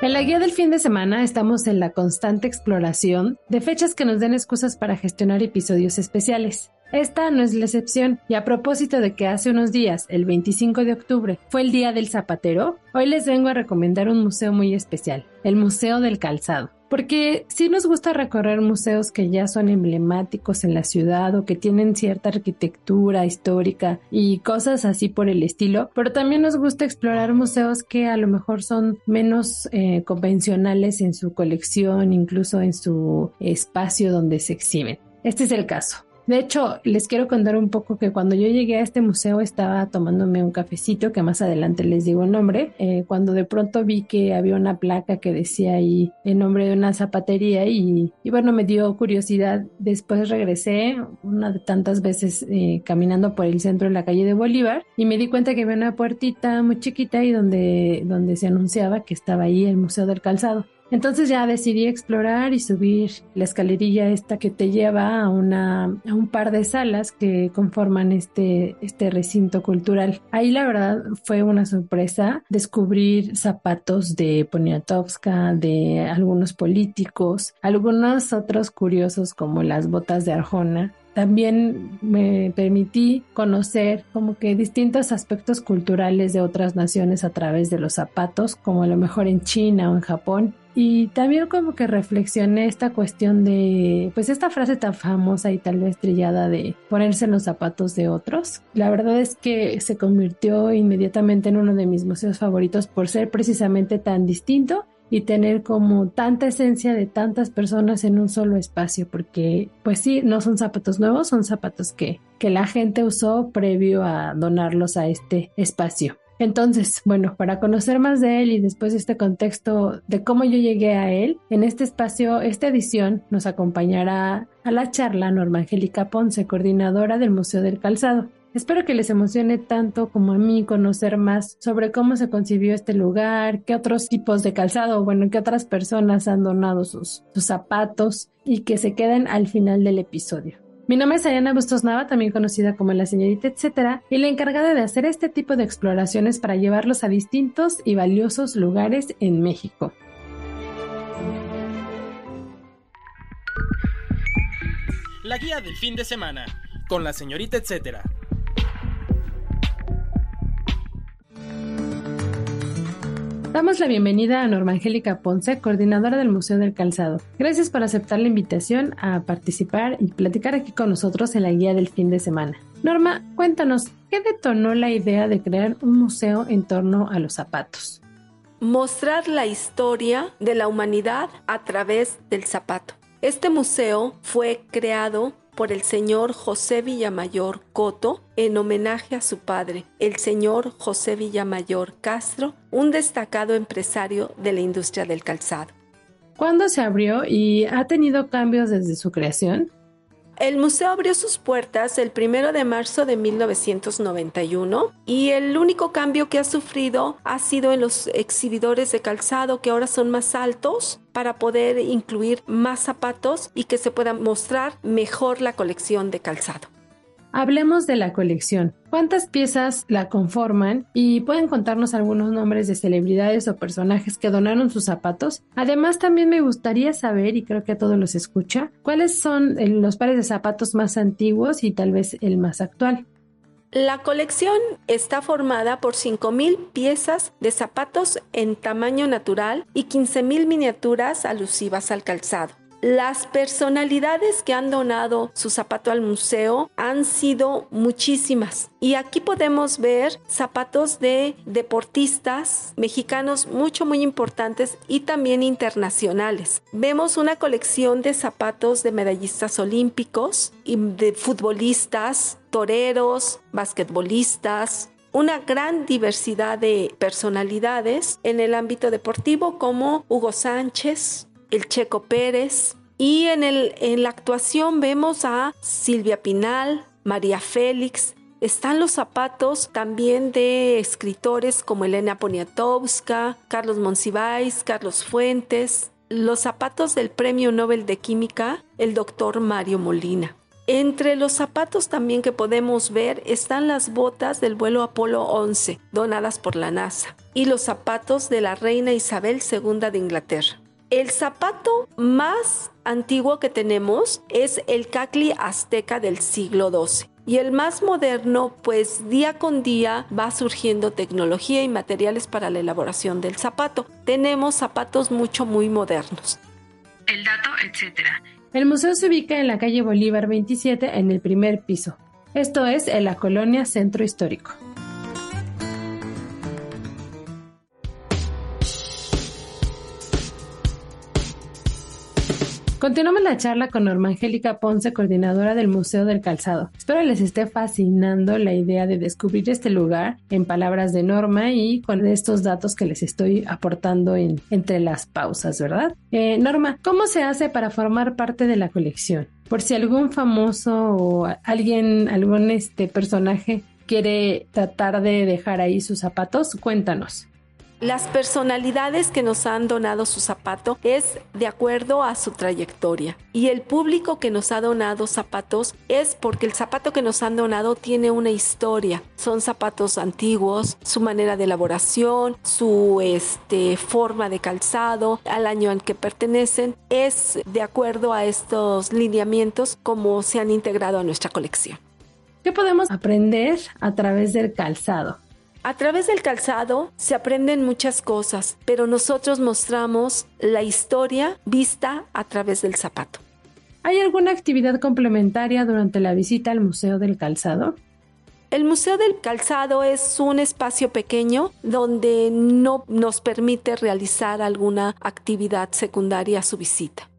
En la guía del fin de semana estamos en la constante exploración de fechas que nos den excusas para gestionar episodios especiales. Esta no es la excepción, y a propósito de que hace unos días, el 25 de octubre, fue el Día del Zapatero, hoy les vengo a recomendar un museo muy especial, el Museo del Calzado. Porque sí nos gusta recorrer museos que ya son emblemáticos en la ciudad o que tienen cierta arquitectura histórica y cosas así por el estilo, pero también nos gusta explorar museos que a lo mejor son menos eh, convencionales en su colección, incluso en su espacio donde se exhiben. Este es el caso. De hecho, les quiero contar un poco que cuando yo llegué a este museo estaba tomándome un cafecito, que más adelante les digo el nombre, eh, cuando de pronto vi que había una placa que decía ahí el nombre de una zapatería y, bueno, me dio curiosidad. Después regresé una de tantas veces eh, caminando por el centro de la calle de Bolívar y me di cuenta que había una puertita muy chiquita y donde, donde se anunciaba que estaba ahí el Museo del Calzado. Entonces ya decidí explorar y subir la escalerilla esta que te lleva a, una, a un par de salas que conforman este, este recinto cultural. Ahí la verdad fue una sorpresa descubrir zapatos de Poniatowska, de algunos políticos, algunos otros curiosos como las botas de Arjona también me permití conocer como que distintos aspectos culturales de otras naciones a través de los zapatos, como a lo mejor en China o en Japón. Y también como que reflexioné esta cuestión de, pues esta frase tan famosa y tal vez trillada de ponerse en los zapatos de otros. La verdad es que se convirtió inmediatamente en uno de mis museos favoritos por ser precisamente tan distinto y tener como tanta esencia de tantas personas en un solo espacio, porque pues sí, no son zapatos nuevos, son zapatos que, que la gente usó previo a donarlos a este espacio. Entonces, bueno, para conocer más de él y después de este contexto de cómo yo llegué a él, en este espacio, esta edición nos acompañará a la charla Norma Angélica Ponce, coordinadora del Museo del Calzado. Espero que les emocione tanto como a mí conocer más sobre cómo se concibió este lugar, qué otros tipos de calzado, bueno, qué otras personas han donado sus, sus zapatos y que se queden al final del episodio. Mi nombre es Ariana Bustos Nava, también conocida como la señorita etcétera, y la encargada de hacer este tipo de exploraciones para llevarlos a distintos y valiosos lugares en México. La guía del fin de semana, con la señorita etcétera. Damos la bienvenida a Norma Angélica Ponce, coordinadora del Museo del Calzado. Gracias por aceptar la invitación a participar y platicar aquí con nosotros en la guía del fin de semana. Norma, cuéntanos, ¿qué detonó la idea de crear un museo en torno a los zapatos? Mostrar la historia de la humanidad a través del zapato. Este museo fue creado por el señor José Villamayor Coto en homenaje a su padre, el señor José Villamayor Castro, un destacado empresario de la industria del calzado. ¿Cuándo se abrió y ha tenido cambios desde su creación? El museo abrió sus puertas el primero de marzo de 1991 y el único cambio que ha sufrido ha sido en los exhibidores de calzado que ahora son más altos para poder incluir más zapatos y que se pueda mostrar mejor la colección de calzado. Hablemos de la colección. ¿Cuántas piezas la conforman? Y pueden contarnos algunos nombres de celebridades o personajes que donaron sus zapatos. Además, también me gustaría saber, y creo que a todos los escucha, cuáles son eh, los pares de zapatos más antiguos y tal vez el más actual. La colección está formada por 5.000 piezas de zapatos en tamaño natural y 15.000 miniaturas alusivas al calzado. Las personalidades que han donado su zapato al museo han sido muchísimas. Y aquí podemos ver zapatos de deportistas mexicanos mucho, muy importantes y también internacionales. Vemos una colección de zapatos de medallistas olímpicos y de futbolistas, toreros, basquetbolistas, una gran diversidad de personalidades en el ámbito deportivo como Hugo Sánchez, el Checo Pérez y en, el, en la actuación vemos a Silvia Pinal, María Félix, están los zapatos también de escritores como Elena Poniatowska, Carlos Monsiváis, Carlos Fuentes, los zapatos del Premio Nobel de Química, el doctor Mario Molina. Entre los zapatos también que podemos ver están las botas del vuelo Apolo 11, donadas por la NASA, y los zapatos de la reina Isabel II de Inglaterra. El zapato más antiguo que tenemos es el cacli azteca del siglo XII. Y el más moderno, pues día con día va surgiendo tecnología y materiales para la elaboración del zapato. Tenemos zapatos mucho, muy modernos. El dato, etcétera. El museo se ubica en la calle Bolívar 27 en el primer piso. Esto es en la colonia Centro Histórico. Continuamos la charla con Norma Angélica Ponce, coordinadora del Museo del Calzado. Espero les esté fascinando la idea de descubrir este lugar en palabras de Norma y con estos datos que les estoy aportando en, entre las pausas, ¿verdad? Eh, Norma, ¿cómo se hace para formar parte de la colección? Por si algún famoso o alguien, algún este personaje quiere tratar de dejar ahí sus zapatos, cuéntanos. Las personalidades que nos han donado su zapato es de acuerdo a su trayectoria. Y el público que nos ha donado zapatos es porque el zapato que nos han donado tiene una historia. Son zapatos antiguos, su manera de elaboración, su este, forma de calzado, al año al que pertenecen, es de acuerdo a estos lineamientos como se han integrado a nuestra colección. ¿Qué podemos aprender a través del calzado? A través del calzado se aprenden muchas cosas, pero nosotros mostramos la historia vista a través del zapato. ¿Hay alguna actividad complementaria durante la visita al Museo del Calzado? El Museo del Calzado es un espacio pequeño donde no nos permite realizar alguna actividad secundaria a su visita.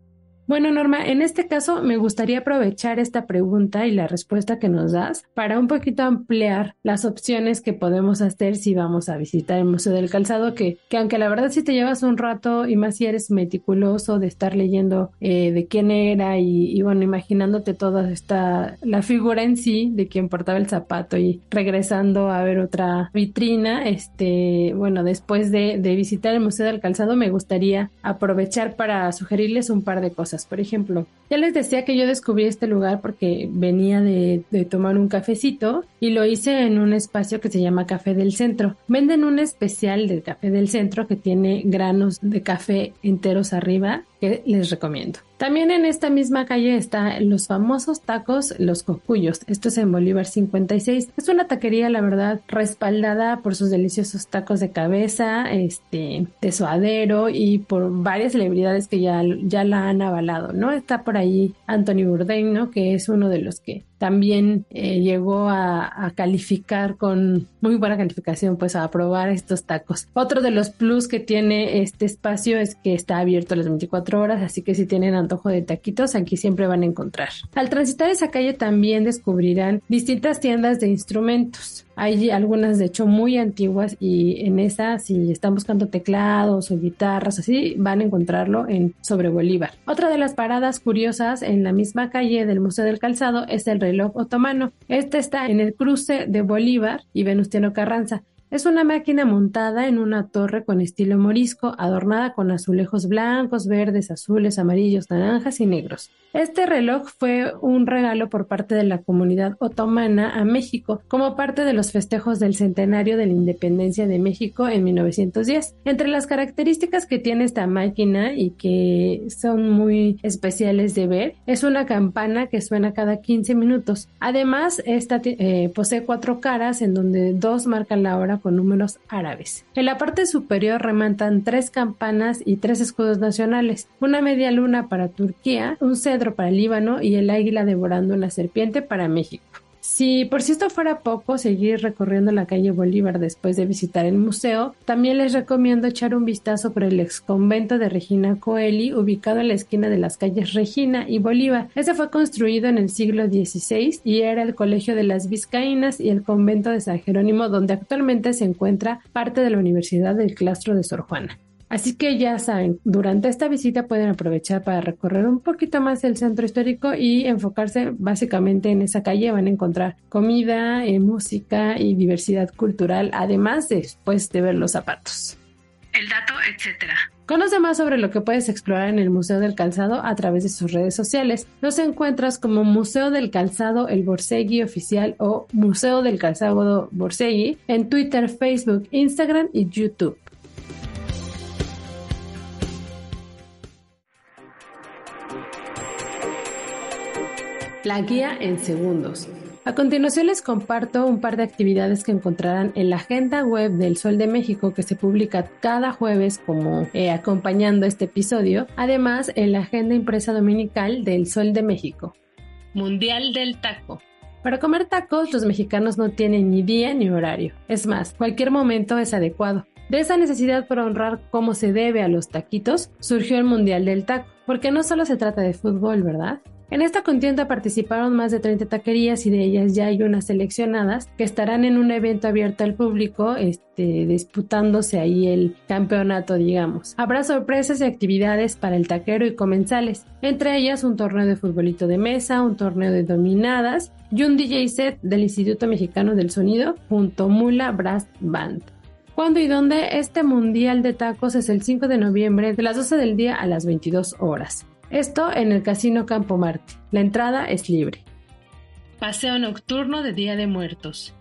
Bueno, Norma, en este caso me gustaría aprovechar esta pregunta y la respuesta que nos das para un poquito ampliar las opciones que podemos hacer si vamos a visitar el Museo del Calzado, que, que aunque la verdad si te llevas un rato y más si eres meticuloso de estar leyendo eh, de quién era y, bueno, imaginándote toda esta, la figura en sí de quien portaba el zapato y regresando a ver otra vitrina, este, bueno, después de, de visitar el Museo del Calzado me gustaría aprovechar para sugerirles un par de cosas. Por ejemplo, ya les decía que yo descubrí este lugar porque venía de, tomar un cafecito y lo hice en un espacio que se llama Café del Centro. Venden un especial del Café del Centro que tiene granos de café enteros arriba que les recomiendo. También en esta misma calle están los famosos tacos Los Cocuyos. Esto es en Bolívar 56. Es una taquería, la verdad, respaldada por sus deliciosos tacos de cabeza, este, de suadero y por varias celebridades que ya, ya la han avalado, ¿no? Está por ahí Anthony Bourdain, ¿no? Que es uno de los que también eh, llegó a, calificar con muy buena calificación, pues a probar estos tacos. Otro de los plus que tiene este espacio es que está abierto las 24 horas, así que si tienen antojo de taquitos, aquí siempre van a encontrar. Al transitar esa calle también descubrirán distintas tiendas de instrumentos. Hay algunas de hecho muy antiguas y en esa si están buscando teclados o guitarras así van a encontrarlo en Sobre Bolívar. Otra de las paradas curiosas en la misma calle del Museo del Calzado es el reloj otomano. Este está en el cruce de Bolívar y Venustiano Carranza. Es una máquina montada en una torre con estilo morisco, adornada con azulejos blancos, verdes, azules, amarillos, naranjas y negros. Este reloj fue un regalo por parte de la comunidad otomana a México como parte de los festejos del centenario de la independencia de México en 1910. Entre las características que tiene esta máquina y que son muy especiales de ver es una campana que suena cada 15 minutos. Además, esta eh, posee cuatro caras en donde dos marcan la hora con números árabes. En la parte superior remantan tres campanas y tres escudos nacionales, una media luna para Turquía, un cedro para Líbano y el águila devorando una serpiente para México. Si por si esto fuera poco, seguir recorriendo la calle Bolívar después de visitar el museo, también les recomiendo echar un vistazo por el ex convento de Regina Coeli, ubicado en la esquina de las calles Regina y Bolívar. Ese fue construido en el siglo XVI y era el Colegio de las Vizcaínas y el convento de San Jerónimo, donde actualmente se encuentra parte de la Universidad del Claustro de Sor Juana. Así que ya saben, durante esta visita pueden aprovechar para recorrer un poquito más el centro histórico y enfocarse básicamente en esa calle. Van a encontrar comida, eh, música y diversidad cultural, además después de ver los zapatos. El dato, etcétera. Conoce más sobre lo que puedes explorar en el Museo del Calzado a través de sus redes sociales. Los encuentras como Museo del Calzado El Borsegui Oficial o Museo del Calzado Borsegui en Twitter, Facebook, Instagram y YouTube. La guía en segundos. A continuación les comparto un par de actividades que encontrarán en la agenda web del Sol de México que se publica cada jueves como eh, acompañando este episodio, además en la agenda impresa dominical del Sol de México. Mundial del Taco. Para comer tacos los mexicanos no tienen ni día ni horario. Es más, cualquier momento es adecuado. De esa necesidad por honrar cómo se debe a los taquitos, surgió el Mundial del Taco, porque no solo se trata de fútbol, ¿verdad? En esta contienda participaron más de 30 taquerías y de ellas ya hay unas seleccionadas que estarán en un evento abierto al público, este, disputándose ahí el campeonato, digamos. Habrá sorpresas y actividades para el taquero y comensales, entre ellas un torneo de futbolito de mesa, un torneo de dominadas y un DJ set del Instituto Mexicano del Sonido junto Mula Brass Band. ¿Cuándo y dónde? Este Mundial de Tacos es el 5 de noviembre de las 12 del día a las 22 horas. Esto en el Casino Campo Marte. La entrada es libre. Paseo nocturno de Día de Muertos.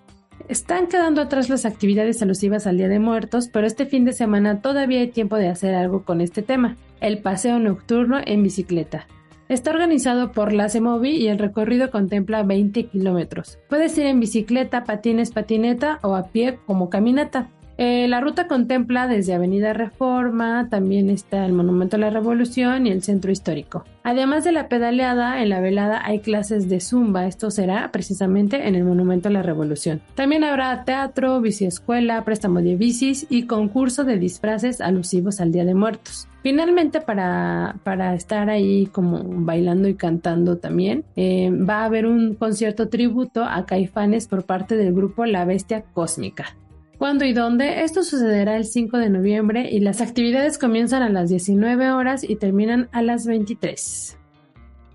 Están quedando atrás las actividades alusivas al Día de Muertos, pero este fin de semana todavía hay tiempo de hacer algo con este tema, el paseo nocturno en bicicleta. Está organizado por la CEMOVI y el recorrido contempla 20 kilómetros. Puedes ir en bicicleta, patines, patineta o a pie como caminata. Eh, la ruta contempla desde Avenida Reforma, también está el Monumento a la Revolución y el Centro Histórico. Además de la pedaleada, en la velada hay clases de zumba, esto será precisamente en el Monumento a la Revolución. También habrá teatro, biciescuela, préstamo de bicis y concurso de disfraces alusivos al Día de Muertos. Finalmente, para, para estar ahí como bailando y cantando también, eh, va a haber un concierto tributo a Caifanes por parte del grupo La Bestia Cósmica. ¿Cuándo y dónde? Esto sucederá el 5 de noviembre y las actividades comienzan a las 19 horas y terminan a las 23.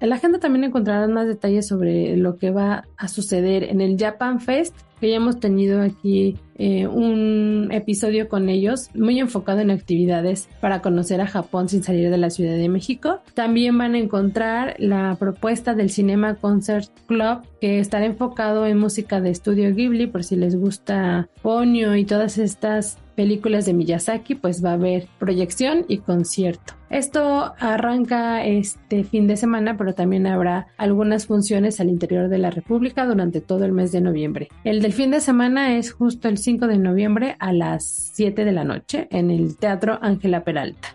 En la agenda también encontrarán más detalles sobre lo que va a suceder en el Japan Fest que ya hemos tenido aquí eh, un episodio con ellos muy enfocado en actividades para conocer a Japón sin salir de la Ciudad de México. También van a encontrar la propuesta del Cinema Concert Club que estará enfocado en música de estudio Ghibli por si les gusta Ponyo y todas estas películas de Miyazaki, pues va a haber proyección y concierto. Esto arranca este fin de semana, pero también habrá algunas funciones al interior de la República durante todo el mes de noviembre. El del fin de semana es justo el 5 de noviembre a las 7 de la noche en el Teatro Ángela Peralta.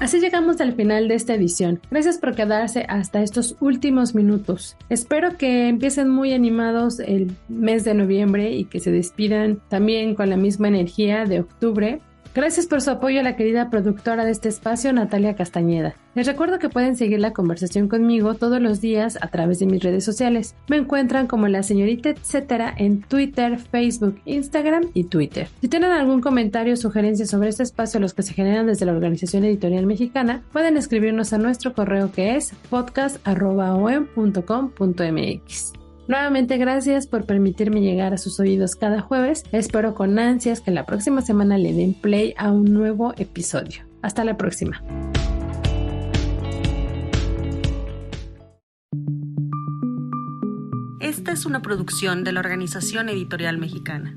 Así llegamos al final de esta edición. Gracias por quedarse hasta estos últimos minutos. Espero que empiecen muy animados el mes de noviembre y que se despidan también con la misma energía de octubre Gracias por su apoyo a la querida productora de este espacio, Natalia Castañeda. Les recuerdo que pueden seguir la conversación conmigo todos los días a través de mis redes sociales. Me encuentran como la señorita etcétera en Twitter, Facebook, Instagram y Twitter. Si tienen algún comentario o sugerencia sobre este espacio, los que se generan desde la Organización Editorial Mexicana, pueden escribirnos a nuestro correo que es podcast.com.mx. Nuevamente gracias por permitirme llegar a sus oídos cada jueves. Espero con ansias que la próxima semana le den play a un nuevo episodio. Hasta la próxima. Esta es una producción de la Organización Editorial Mexicana.